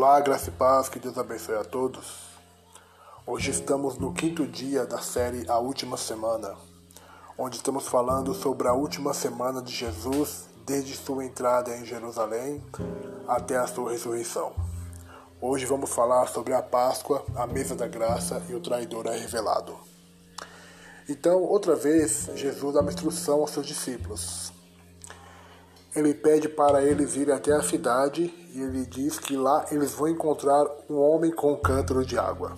Olá, graça e paz, que Deus abençoe a todos. Hoje estamos no quinto dia da série A Última Semana, onde estamos falando sobre a última semana de Jesus, desde sua entrada em Jerusalém até a sua ressurreição. Hoje vamos falar sobre a Páscoa, a mesa da graça e o traidor é revelado. Então, outra vez, Jesus dá uma instrução aos seus discípulos. Ele pede para eles irem até a cidade e ele diz que lá eles vão encontrar um homem com um cântaro de água.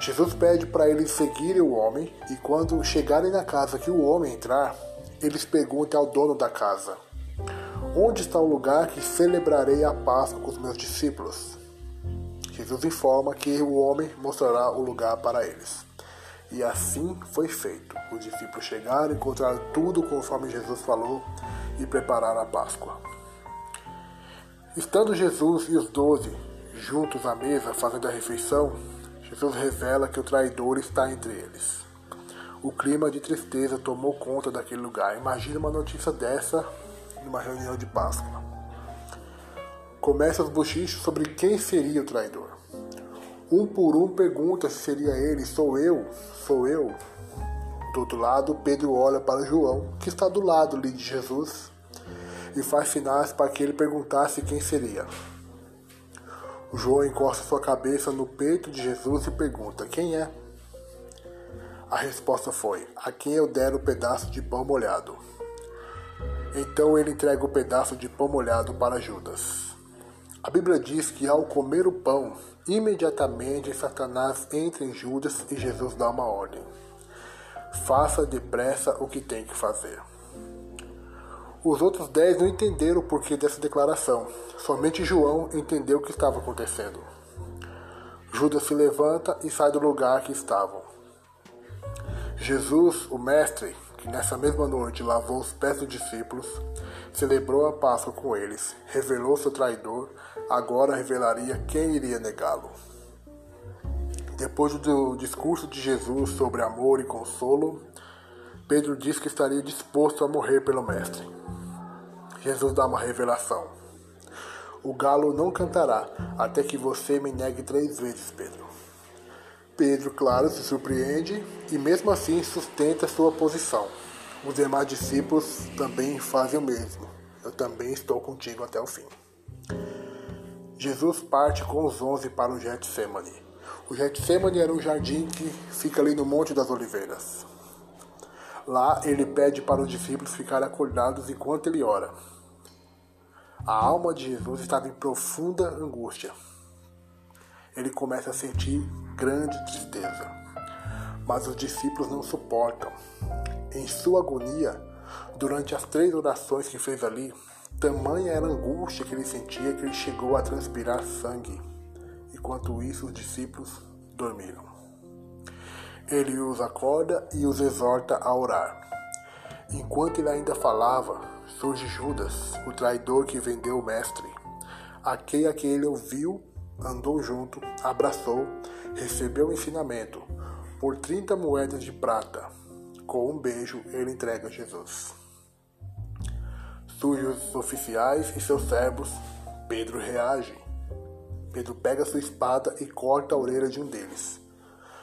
Jesus pede para eles seguirem o homem e quando chegarem na casa que o homem entrar, eles perguntam ao dono da casa: Onde está o lugar que celebrarei a Páscoa com os meus discípulos? Jesus informa que o homem mostrará o lugar para eles. E assim foi feito. Os discípulos chegaram, encontraram tudo conforme Jesus falou e prepararam a Páscoa. Estando Jesus e os doze juntos à mesa fazendo a refeição, Jesus revela que o traidor está entre eles. O clima de tristeza tomou conta daquele lugar. Imagina uma notícia dessa numa reunião de Páscoa. Começa os bochichos sobre quem seria o traidor. Um por um pergunta se seria ele, sou eu, sou eu. Do outro lado, Pedro olha para João, que está do lado de Jesus, e faz sinais para que ele perguntasse quem seria. João encosta sua cabeça no peito de Jesus e pergunta: Quem é? A resposta foi: A quem eu der o pedaço de pão molhado. Então ele entrega o pedaço de pão molhado para Judas. A Bíblia diz que ao comer o pão, imediatamente Satanás entra em Judas e Jesus dá uma ordem: Faça depressa o que tem que fazer. Os outros dez não entenderam o porquê dessa declaração. Somente João entendeu o que estava acontecendo. Judas se levanta e sai do lugar que estavam. Jesus, o Mestre, que nessa mesma noite lavou os pés dos discípulos, celebrou a Páscoa com eles, revelou seu traidor, agora revelaria quem iria negá-lo. Depois do discurso de Jesus sobre amor e consolo, Pedro diz que estaria disposto a morrer pelo Mestre. Jesus dá uma revelação. O galo não cantará até que você me negue três vezes, Pedro. Pedro, claro, se surpreende e mesmo assim sustenta sua posição. Os demais discípulos também fazem o mesmo. Eu também estou contigo até o fim. Jesus parte com os onze para o Getsemane. O Getsemane era um jardim que fica ali no Monte das Oliveiras. Lá ele pede para os discípulos ficarem acordados enquanto ele ora. A alma de Jesus estava em profunda angústia. Ele começa a sentir grande tristeza. Mas os discípulos não suportam. Em sua agonia, durante as três orações que fez ali, tamanha era a angústia que ele sentia que ele chegou a transpirar sangue. Enquanto isso, os discípulos dormiram. Ele os acorda e os exorta a orar. Enquanto ele ainda falava, surge Judas, o traidor que vendeu o mestre. Aquele a quem ele ouviu, andou junto, abraçou, recebeu o ensinamento. Por 30 moedas de prata, com um beijo, ele entrega a Jesus. Surgem os oficiais e seus servos. Pedro reage. Pedro pega sua espada e corta a orelha de um deles.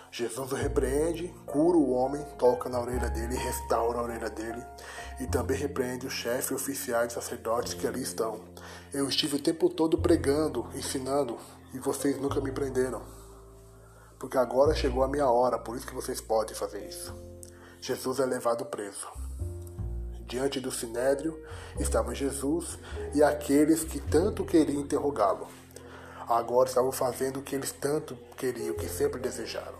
Jesus o repreende, cura o homem, toca na orelha dele restaura a orelha dele. E também repreende o chefe e oficiais e sacerdotes que ali estão. Eu estive o tempo todo pregando, ensinando, e vocês nunca me prenderam. Porque agora chegou a minha hora, por isso que vocês podem fazer isso. Jesus é levado preso. Diante do sinédrio estavam Jesus e aqueles que tanto queriam interrogá-lo. Agora estavam fazendo o que eles tanto queriam, o que sempre desejaram.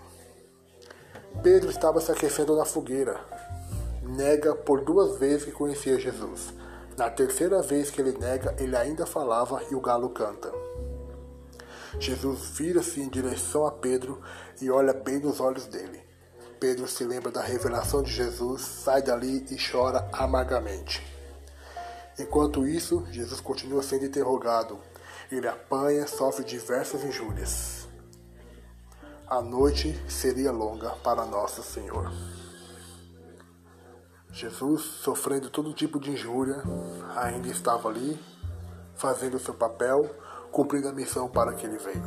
Pedro estava se aquecendo na fogueira. Nega por duas vezes que conhecia Jesus. Na terceira vez que ele nega, ele ainda falava e o galo canta. Jesus vira-se em direção a Pedro e olha bem nos olhos dele. Pedro se lembra da revelação de Jesus, sai dali e chora amargamente. Enquanto isso, Jesus continua sendo interrogado. Ele apanha, sofre diversas injúrias a noite seria longa para Nosso Senhor. Jesus, sofrendo todo tipo de injúria, ainda estava ali, fazendo seu papel, cumprindo a missão para que ele veio.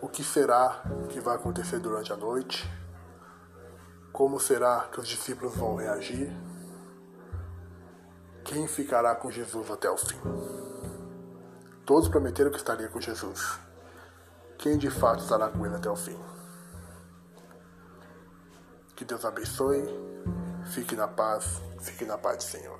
O que será que vai acontecer durante a noite? Como será que os discípulos vão reagir? Quem ficará com Jesus até o fim? Todos prometeram que estariam com Jesus. Quem de fato estará com ele até o fim? Que Deus abençoe. Fique na paz. Fique na paz do Senhor.